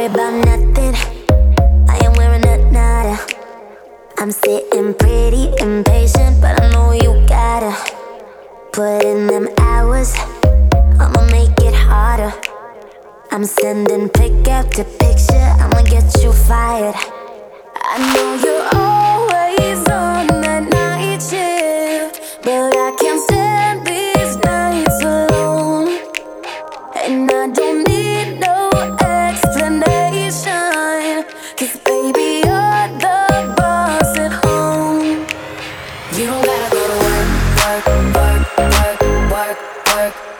worry about nothing. I ain't wearing a nada. I'm sitting pretty impatient, but I know you gotta put in them hours. I'ma make it harder. I'm sending pick up to picture. I'ma get you fired. I know you're.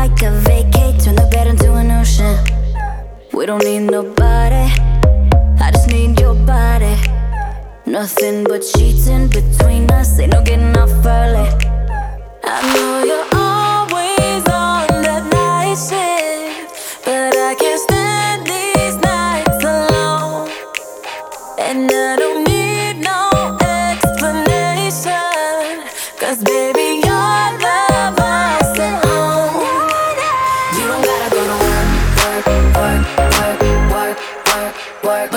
like a vacate, turn the bed into an ocean. We don't need nobody, I just need your body. Nothing but sheets in between us, ain't no getting off early. I know you're always on that night shift, but I can't stand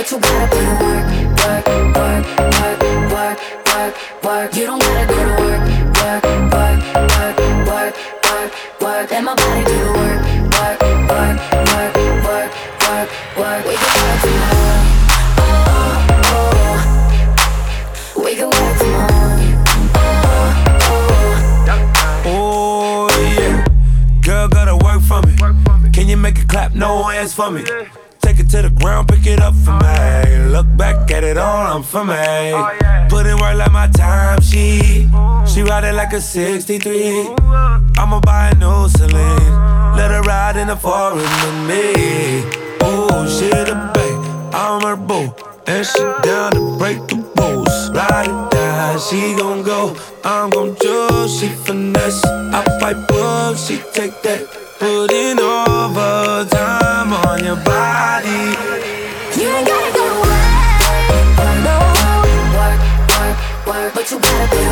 But you gotta put in work, work, work, work, work, work, work. You don't gotta go to work, work, work, work, work, work, work. Let my body do the work, work, work, work, work, work, work. We can work tomorrow. Oh, oh. We can work tomorrow. Oh, oh. Oh yeah, girl gotta work for me. Can you make it clap? No hands for me. Take it to the ground, pick it up for me. Look back at it all, I'm for me. Put in work like my time she. She ride it like a 63. I'ma buy a new Celine. Let her ride in the foreign with me. Oh, she the babe, I'm her boo. And she down to break the rules. Ride it down, she gon' go. I'm gon' choose, she finesse. I fight book, she take that. Put all what you gotta be.